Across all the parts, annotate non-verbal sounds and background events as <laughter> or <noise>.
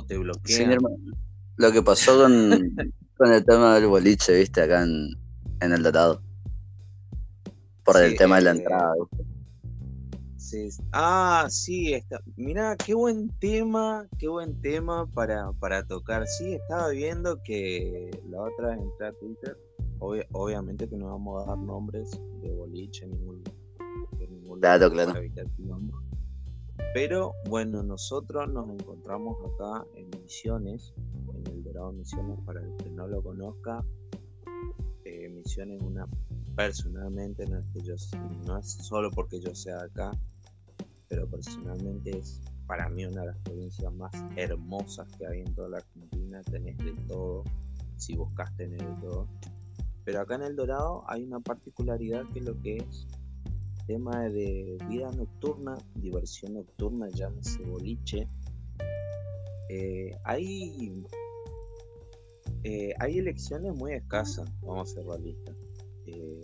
o te bloquean. Lo que pasó con, <laughs> con el tema del boliche, viste, acá en, en el Dorado. Por el tema de la eh, entrada, Sí. Ah, sí, está. Mira, qué buen tema, qué buen tema para, para tocar. Sí, estaba viendo que la otra vez entré a Twitter. obviamente que no vamos a dar nombres de boliche, ningún, de ningún claro, claro. Pero bueno, nosotros nos encontramos acá en Misiones, en el Dorado Misiones, para el que no lo conozca. Eh, Misiones una personalmente no es que yo no es solo porque yo sea acá, pero personalmente es para mí una de las provincias más hermosas que hay en toda la Argentina. Tenés de todo, si buscas tener de todo. Pero acá en El Dorado hay una particularidad que es lo que es tema de vida nocturna, diversión nocturna, llámese boliche. Eh, hay, eh, hay elecciones muy escasas, vamos a ser realistas, eh,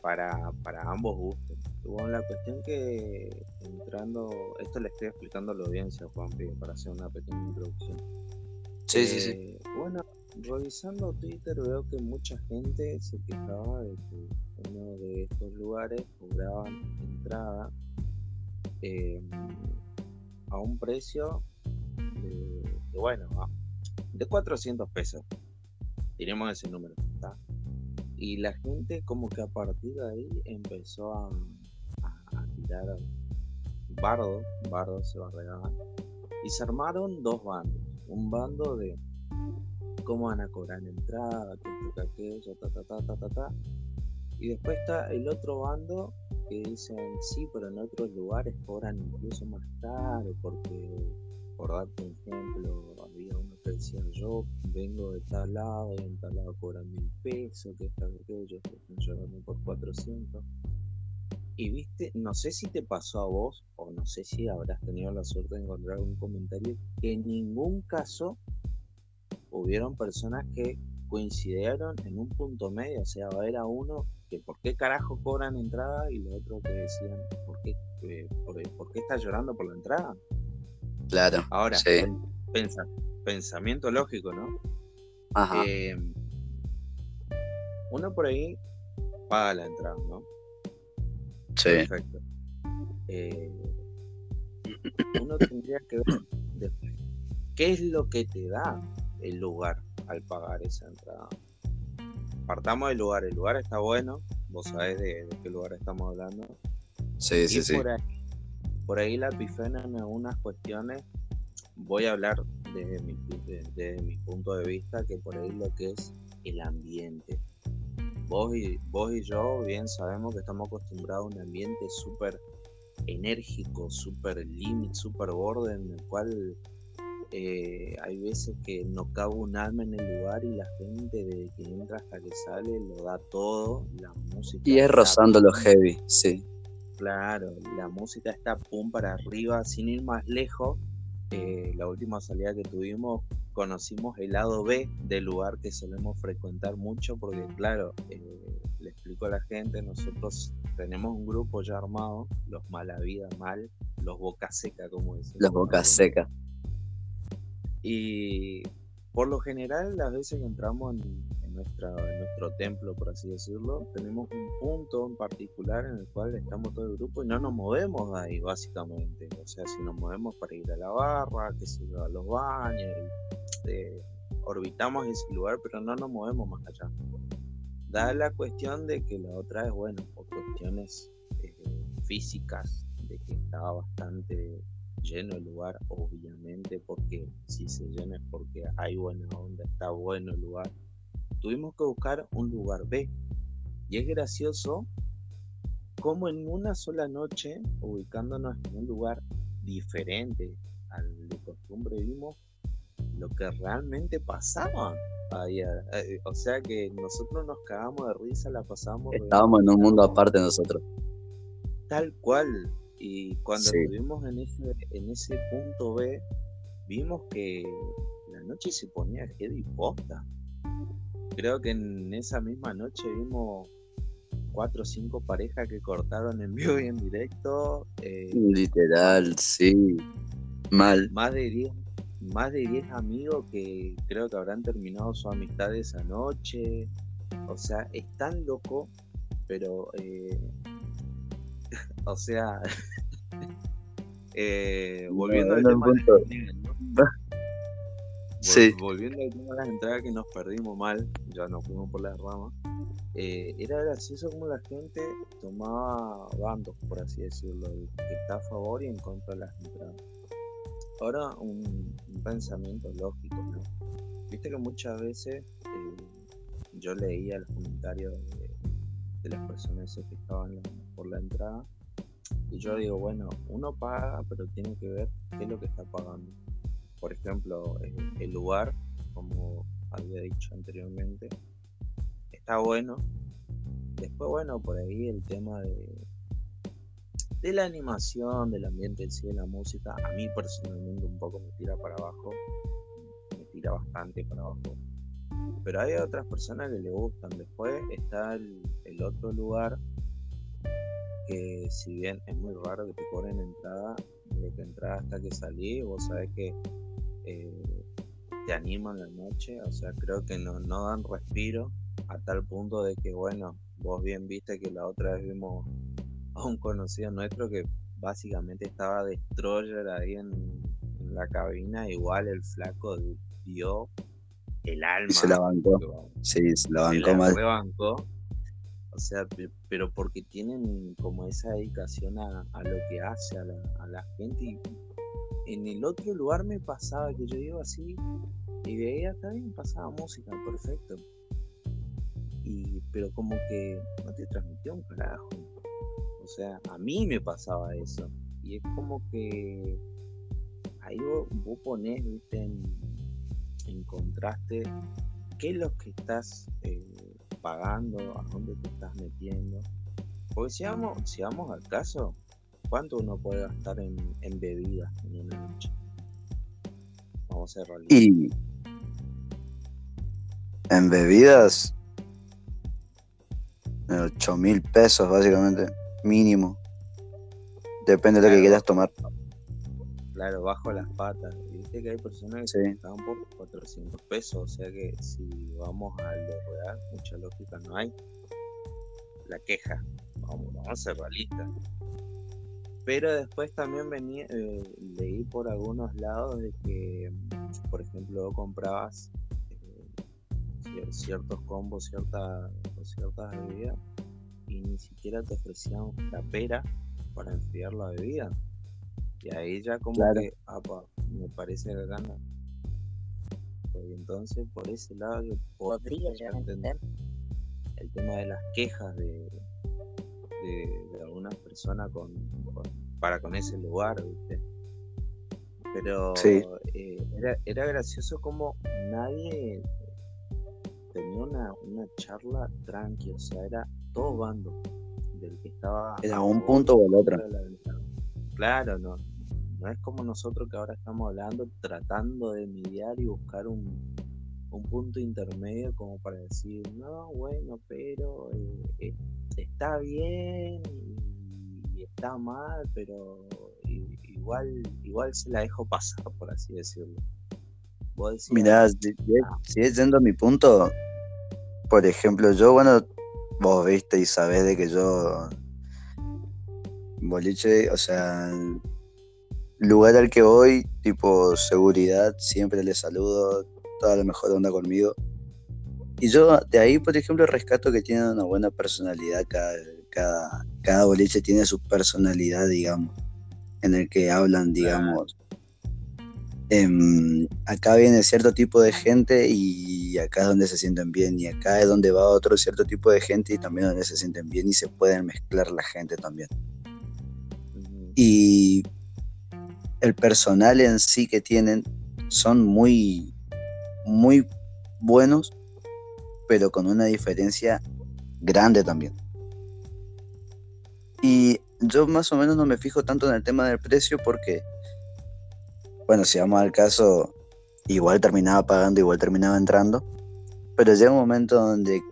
para, para ambos gustos. Bueno, la cuestión que entrando, esto le estoy explicando a la audiencia, Juan, para hacer una pequeña introducción. Sí, sí, sí. Bueno, revisando Twitter veo que mucha gente se quejaba de que uno de estos lugares cobraban entrada em, a un precio de, bueno, de 400 pesos. Diremos ese número, Y la gente como que a partir de ahí empezó a, tirar bardo, bardo se regalar. Y se armaron dos bandos. Un bando de cómo van a cobrar entrada, que aquello, ta, ta, ta, ta, ta, ta. Y después está el otro bando que dicen, sí, pero en otros lugares cobran incluso más caro, porque, por darte un ejemplo, había uno que decía, yo vengo de tal lado, y en tal lado cobran mil pesos, que está aquello, que están llevando por 400. Y viste, no sé si te pasó a vos, o no sé si habrás tenido la suerte de encontrar un comentario, que en ningún caso hubieron personas que coincidieron en un punto medio, o sea, era uno que por qué carajo cobran entrada y los otros que decían, ¿por qué, eh, por, qué está llorando por la entrada? Claro. Ahora, sí. pensamiento lógico, ¿no? Ajá. Eh, uno por ahí paga la entrada, ¿no? Sí. Perfecto. Eh, uno tendría que ver qué es lo que te da el lugar al pagar esa entrada. Partamos del lugar, el lugar está bueno, vos sabés de, qué lugar estamos hablando. Sí, sí, sí. Por ahí, la pifena en algunas cuestiones, voy a hablar desde mi, mi punto de vista, que por ahí lo que es el ambiente. Vos y, vos y yo bien sabemos que estamos acostumbrados a un ambiente súper enérgico, súper límite, súper borde, en el cual eh, hay veces que no cabe un alma en el lugar y la gente desde que entra hasta que sale lo da todo, la música... Y es rozando lo heavy, sí. Claro, la música está pum para arriba, sin ir más lejos. Eh, la última salida que tuvimos conocimos el lado B del lugar que solemos frecuentar mucho porque claro, eh, le explico a la gente, nosotros tenemos un grupo ya armado, los mala vida mal, los boca seca como decimos. Los boca seca. Y por lo general, las veces que entramos en, nuestra, nuestro templo, por así decirlo, tenemos un punto en particular en el cual estamos todo el grupo y no nos movemos de ahí, básicamente. O sea, si nos movemos para ir a la barra, que se a los baños, eh, orbitamos ese lugar, pero no nos movemos más allá. Da la cuestión de que la otra es, bueno, por cuestiones eh, físicas, de que estaba bastante lleno el lugar, obviamente, porque si se llena es porque hay buena onda, está bueno el lugar. Tuvimos que buscar un lugar B. Y es gracioso como en una sola noche, ubicándonos en un lugar diferente al de costumbre, vimos lo que realmente pasaba. Eh, o sea que nosotros nos cagamos de risa, la pasamos. Estábamos en un mundo aparte nosotros. Tal cual, y cuando estuvimos en ese, en ese punto B, vimos que la noche se ponía heavy posta. Creo que en esa misma noche vimos cuatro o cinco parejas que cortaron en vivo y en directo. Eh, Literal, sí. Mal. Más de 10 más de 10 amigos que creo que habrán terminado su amistad esa noche. O sea, es tan loco, pero, eh, o sea, <laughs> eh, volviendo al tema Sí. Volviendo al tema de las entradas que nos perdimos mal, ya nos fuimos por las ramas. Eh, era gracioso como la gente tomaba bandos, por así decirlo, que está a favor y en contra de las entradas. Ahora, un, pensamiento lógico, ¿no? Viste que muchas veces eh, yo leía los comentarios de, las personas que estaban por la entrada y yo digo, bueno, uno paga, pero tiene que ver qué es lo que está pagando por ejemplo, el lugar, como había dicho anteriormente, está bueno. Después, bueno, por ahí el tema de, de la animación, del ambiente en sí, de la música, a mí personalmente un poco me tira para abajo, me tira bastante para abajo. Pero hay otras personas que le gustan. Después está el otro lugar que si bien es muy raro que te cobren entrada, de que entrada hasta que salí, vos sabés que eh, te animan la noche, o sea, creo que no, no dan respiro a tal punto de que, bueno, vos bien viste que la otra vez vimos a un conocido nuestro que básicamente estaba destroyer ahí en, la cabina, igual el flaco dio el alma. se la bancó. Sí, se la bancó. O sea, pero porque tienen como esa dedicación a, lo que hace a la, a la gente y en el otro lugar me pasaba que yo iba así y veía también pasaba música, perfecto. Y, pero como que no te transmitió un carajo. O sea, a mí me pasaba eso. Y es como que ahí vos, vos ponés, viste, en, contraste qué es lo que estás eh, pagando, a dónde te estás metiendo. Porque si vamos, si vamos al caso, ¿Cuánto uno puede gastar en, en bebidas en una noche? Vamos a ser Y en bebidas, 8 mil pesos básicamente, mínimo. Depende de lo que quieras tomar. Claro, bajo las patas. Viste que hay personas que están por 400 pesos, o sea que si vamos a lo real, mucha lógica no hay. La queja, vamos, vamos a ser realistas. Pero después también venía, eh, leí por algunos lados de que, por ejemplo, comprabas eh, ciertos combos, cierta, ciertas bebidas y ni siquiera te ofrecían la pera para enfriar la bebida. Y ahí ya como que, me parece que gana. Y entonces por ese lado yo podría entender el tema de las quejas de, de, algunas personas con, para con ese lugar, ¿viste? Pero eh, era, gracioso como nadie tenía una, charla tranqui, o sea, era todo bando del que estaba. Era un punto o el otro. Claro, no, no es como nosotros que ahora estamos hablando, tratando de mediar y buscar un, un punto intermedio como para decir, no, bueno, pero eh, está bien y, está mal, pero igual, igual se la dejo pasar, por así decirlo. Mirá, si, es yendo a mi punto, por ejemplo, yo, bueno, vos viste y sabés de que yo, boliche, o sea, lugar al que voy, tipo seguridad, siempre le saludo, toda la mejor onda conmigo. Y yo de ahí, por ejemplo, rescato que tienen una buena personalidad. Cada, cada, cada boliche tiene su personalidad, digamos, en el que hablan, digamos. Em, acá viene cierto tipo de gente y acá es donde se sienten bien. Y acá es donde va otro cierto tipo de gente y también donde se sienten bien y se pueden mezclar la gente también. Y el personal en sí que tienen son muy muy buenos, pero con una diferencia grande también. Y yo más o menos no me fijo tanto en el tema del precio porque, bueno, si vamos al caso, igual terminaba pagando, igual terminaba entrando, pero llega un momento donde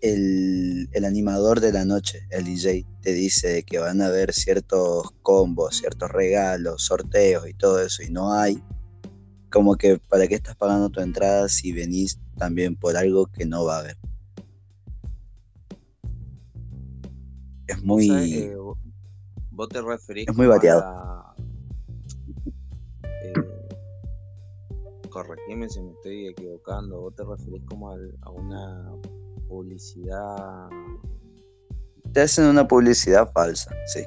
el, el, animador de la noche, el DJ, te dice que van a haber ciertos combos, ciertos regalos, sorteos y todo eso, y no hay, como que para qué estás pagando tu entrada si venís también por algo que no va a haber. Es muy... Eh, vos te referís es muy variado. Eh, corregime si me estoy equivocando. Vos te referís como a una publicidad. Te hacen una publicidad falsa, sí.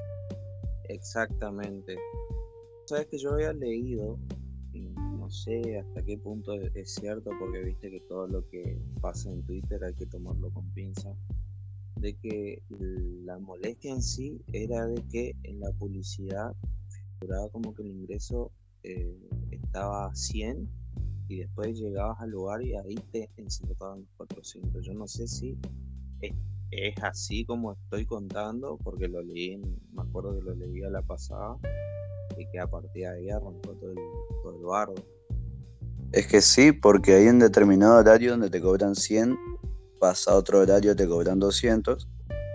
Exactamente. Sabes que yo había leído, no sé hasta qué punto es cierto, porque viste que todo lo que pasa en Twitter hay que tomarlo con pinza de que la molestia en sí era de que en la publicidad figuraba como que el ingreso eh, estaba a 100 y después llegabas al lugar y ahí te insertaban los 400. Yo no sé si es, así como estoy contando, porque lo leí, me acuerdo que lo leí a la pasada, y que a partir de ahí arrancó todo el, todo el bardo. Es que sí, porque hay un determinado horario donde te cobran 100 pasa otro horario te cobran 200,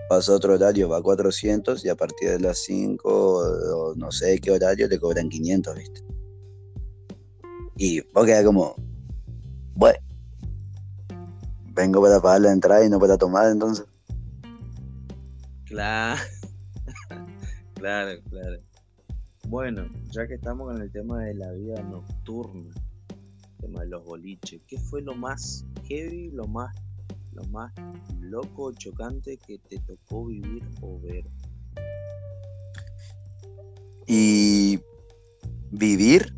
pasa otro horario va a 400 y a partir de las 5 o no sé qué horario te cobran 500, ¿viste? Y vos quedás como, bueno, vengo para pagar la entrada y no para tomar entonces. Claro, <laughs> claro, claro. Bueno, ya que estamos con el tema de la vida nocturna, el tema de los boliches, ¿qué fue lo más heavy, lo más lo más loco, chocante que te tocó vivir o ver? Y vivir,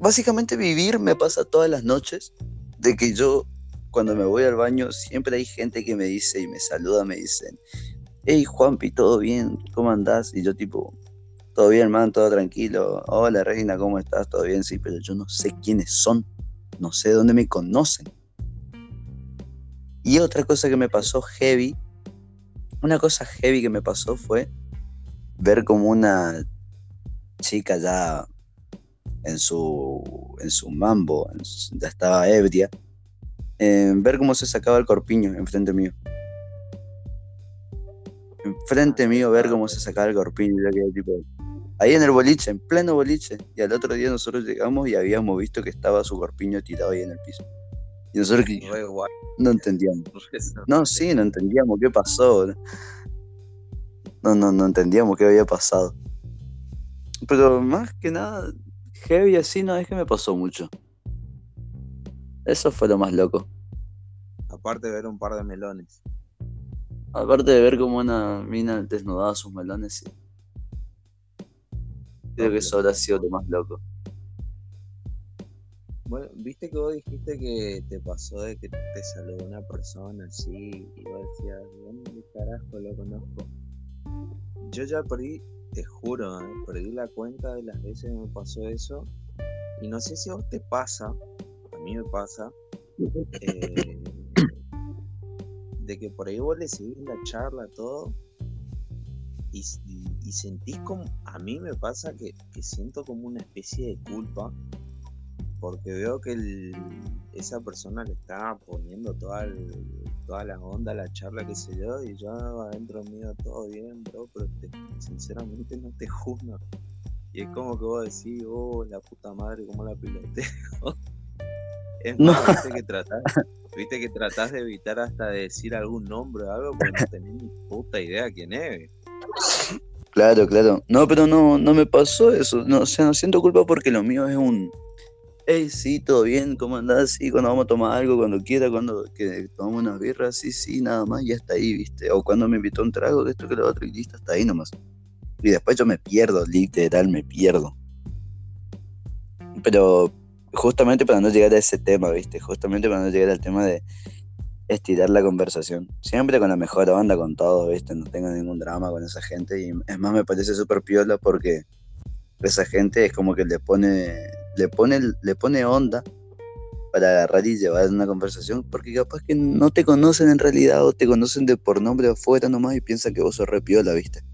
básicamente vivir me pasa todas las noches, de que yo cuando me voy al baño siempre hay gente que me dice y me saluda, me dicen, hey Juanpi, ¿todo bien? ¿Cómo andás? Y yo tipo, todo bien, man, todo tranquilo. Hola Reina, ¿cómo estás? ¿Todo bien? Sí, pero yo no sé quiénes son, no sé dónde me conocen. Y otra cosa que me pasó heavy, una cosa heavy que me pasó fue ver como una chica ya en su, en su mambo, ya estaba ebria, eh, ver cómo se sacaba el corpiño enfrente mío. Enfrente mío ver cómo se sacaba el corpiño, tipo, ahí en el boliche, en pleno boliche, y al otro día nosotros llegamos y habíamos visto que estaba su corpiño tirado ahí en el piso. Y nosotros no entendíamos. <laughs> No, sí, no entendíamos qué pasó. No, no, no entendíamos qué había pasado. Pero más que nada, heavy así no es que me pasó mucho. Eso fue lo más loco. Aparte de ver un par de melones. Aparte de ver como una mina desnudaba sus melones, sí. Creo que eso habrá sido lo más loco. Bueno, viste que vos dijiste que te pasó de que te saludó una persona así y vos decías, ¿dónde carajo lo conozco? Yo ya perdí, te juro, ¿eh? perdí la cuenta de las veces que me pasó eso. Y no sé si a vos te pasa, a mí me pasa, eh, de que por ahí vos le seguís la charla, todo, y, sentís como, a mí me pasa que, siento como una especie de culpa porque veo que esa persona le está poniendo toda, toda la onda, la charla, que se yo, y yo adentro mío todo bien, bro, pero sinceramente no te <laughs> juzgo. Y es como que vos decís, oh, la puta madre, cómo la piloteo. <laughs> es más, viste que tratás, viste que tratás de evitar hasta de decir algún nombre o algo, porque no tenés ni puta idea quién es. Claro, claro. No, pero no, no me pasó eso. No, o sea, no siento culpa porque lo mío es un hey, sí, todo bien, ¿cómo andás? Sí, cuando vamos a tomar algo, cuando quiera, cuando que tomamos unas birras, sí, sí, nada más, ya está ahí, ¿viste? O cuando me invitó un trago, de esto que lo otro, y listo, hasta ahí nomás. Y después yo me pierdo, literal, me pierdo. Pero justamente para no llegar a ese tema, ¿viste? Justamente para no llegar al tema de estirar la conversación. Siempre con la mejor onda, con todo, ¿viste? No tengo ningún drama con esa gente. Y es más, me parece súper piola porque esa gente es como que le pone le pone, le pone onda para agarrar y llevar una conversación, porque capaz que no te conocen en realidad o te conocen de por nombre afuera nomás y piensan que vos sos repiola, ¿viste?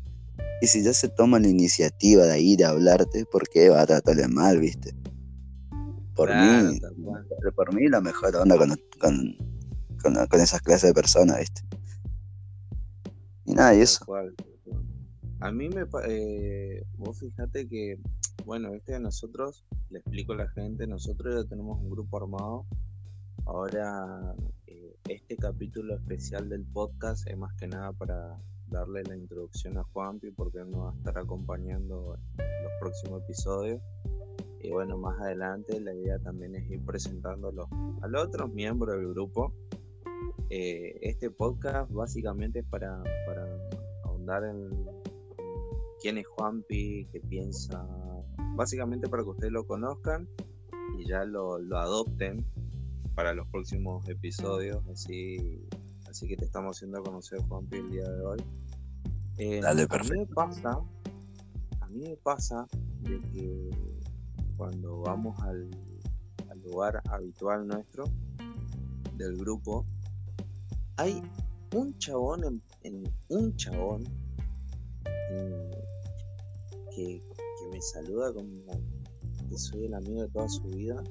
Y si ya se toma la iniciativa de ir a hablarte, ¿por qué va a tratarle mal, viste? Por mí, por mí la mejor onda con, con, esas clases de personas, ¿viste? Y nada, y eso. A mí me... Eh, vos fíjate que, bueno, este de nosotros le explico a la gente, nosotros ya tenemos un grupo armado. Ahora, eh, este capítulo especial del podcast es más que nada para darle la introducción a Juanpi, porque él nos va a estar acompañando en los próximos episodios. Y bueno, más adelante la idea también es ir presentándolo a los otros miembros del grupo. Eh, este podcast básicamente es para, para ahondar en, quién es Juanpi, qué piensa, básicamente para que ustedes lo conozcan y ya lo, lo adopten para los próximos episodios, así, así que te estamos haciendo conocer Juanpi el día de hoy. Eh, Dale, a mí me pasa, a mí me pasa de que cuando vamos al, al lugar habitual nuestro del grupo, hay un chabón en, en- un chabón que me saluda como que soy el amigo de toda su vida.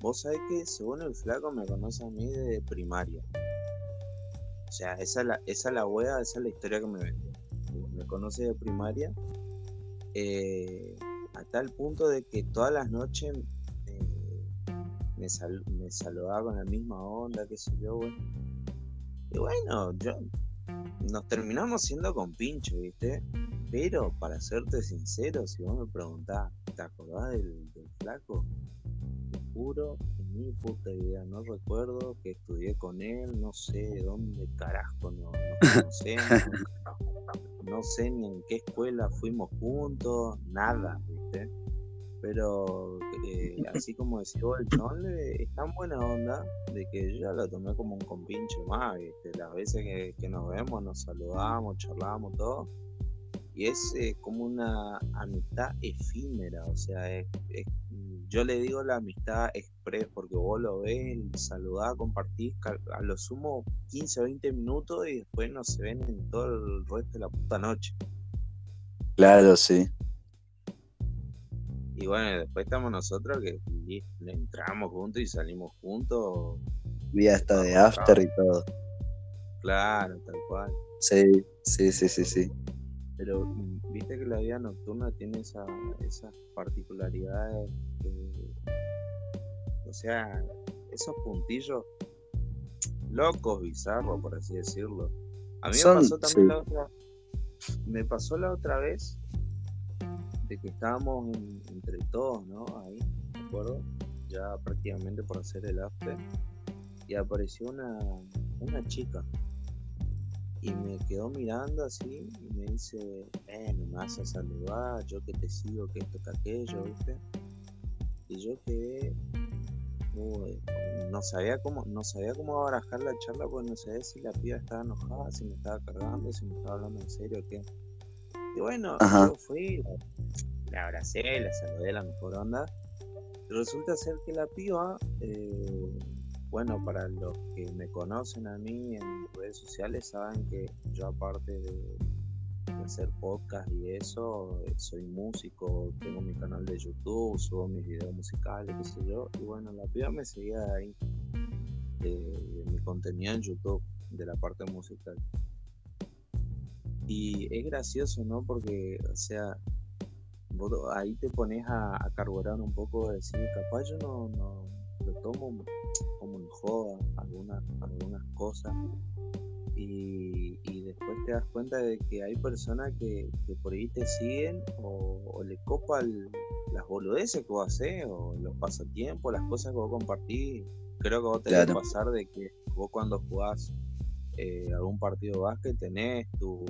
Vos sabés que según el flaco me conoce a mí de primaria. O sea, esa es la, esa es la wea, esa es la historia que me vendió. Me conoce de primaria. eh, a tal punto de que todas las noches eh, me, sal- saludaba con la misma onda, qué sé yo, bueno. Y bueno, yo nos terminamos siendo con pincho, ¿viste? Pero para serte sincero, si vos me preguntás, ¿te acordás del, del flaco? Te juro, en mi puta idea, no recuerdo que estudié con él, no sé de dónde carajo no, nos <laughs> conocemos, no sé ni en qué escuela fuimos juntos, nada, ¿viste? Pero eh, <laughs> así como decía vos, el chabón le- es tan buena onda de que yo ya lo tomé como un compinche más, ¿viste? Las veces que, que nos vemos, nos saludamos, charlamos, todo. Y es eh, como una amistad efímera, o sea, es, es- yo le digo la amistad express porque vos lo ves, saludás, compartís a lo sumo 15 o 20 minutos y después no se ven en todo el resto de la puta noche. Claro, sí. Y bueno, después estamos nosotros que le entramos juntos y salimos juntos. Vi hasta de after y todo. Claro, tal cual. Sí, sí, sí, sí, sí. Pero viste que la vida nocturna tiene esa, esas particularidades que, o sea, esos puntillos locos, bizarros, por así decirlo. A mí Son- me pasó también sí. la otra, me pasó la otra vez de que estábamos en- entre todos, ¿no? Ahí, ¿de acuerdo? Ya prácticamente por hacer el after. Y apareció una, una chica. Y me quedó mirando así y me dice, eh, me vas a saludar, yo que te sigo, que esto, que aquello, ¿viste? Y yo quedé, uy, no sabía cómo, no sabía cómo barajar la charla porque no sabía si la piba estaba enojada, si me estaba cargando, si me estaba hablando en serio o qué. Y bueno, Ajá. yo fui, la, abracé, la saludé la mejor onda. Resulta ser que la piba, eh, bueno, para los que me conocen a mí en redes sociales, saben que yo aparte de, hacer podcast y eso, eh, soy músico, tengo mi canal de YouTube, subo mis videos musicales, qué sé yo. Y bueno, la piba me seguía ahí, de, de mi contenido en YouTube, de la parte musical. Y es gracioso, ¿no? Porque, o sea, vos ahí te pones a, carburar un poco, de decir, capaz yo no lo tomo como en joda algunas, algunas cosas. Y, y después te das cuenta de que hay personas que, que por ahí te siguen o, o le copan las boludeces que vos haces o los pasatiempos, las cosas que vos compartís. Creo que vos tenés que Claro. pasar de que vos cuando jugás eh, algún partido de básquet tenés tu,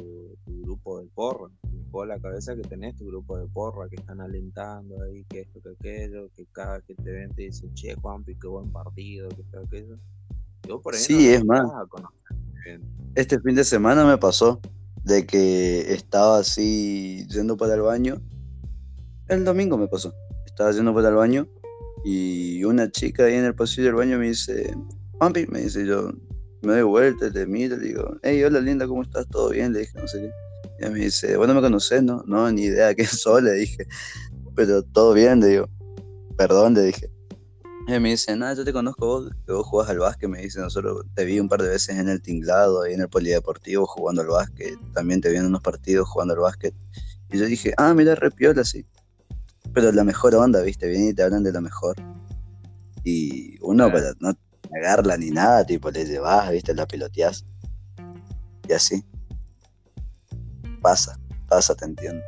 tu grupo de porra. Juego la cabeza que tenés tu grupo de porra que están alentando ahí, que esto, que aquello, que cada que te ven te dicen, che, Juanpi, qué buen partido, que esto, aquello. Y vos por ahí Sí, no es más. bien. Este fin de semana me pasó de que estaba así yendo para el baño. El domingo me pasó. Estaba yendo para el baño y una chica ahí en el pasillo del baño me dice, Pampi, me dice yo, me doy vuelta, te miro, le digo, hey, hola linda, ¿cómo estás? ¿Todo bien? Le dije, no sé qué. Y me dice, bueno, me conoces, ¿no? No, ni idea quién <laughs> sos, le dije. Pero todo bien, le digo. Perdón, le dije. Y me dice, nada, yo te conozco vos, que vos jugás al básquet, me dice, nosotros te vi un par de veces en el tinglado, ahí en el polideportivo jugando al básquet, también te vi en unos partidos jugando al básquet. Y yo dije, ah, mira, re piola, sí. pero la mejor onda, ¿viste? Vienen y te hablan de lo mejor. Y uno, para no negarla ni nada, tipo, le llevas, ¿viste? La piloteás. Y así. Pasa, pasa, te entiendo.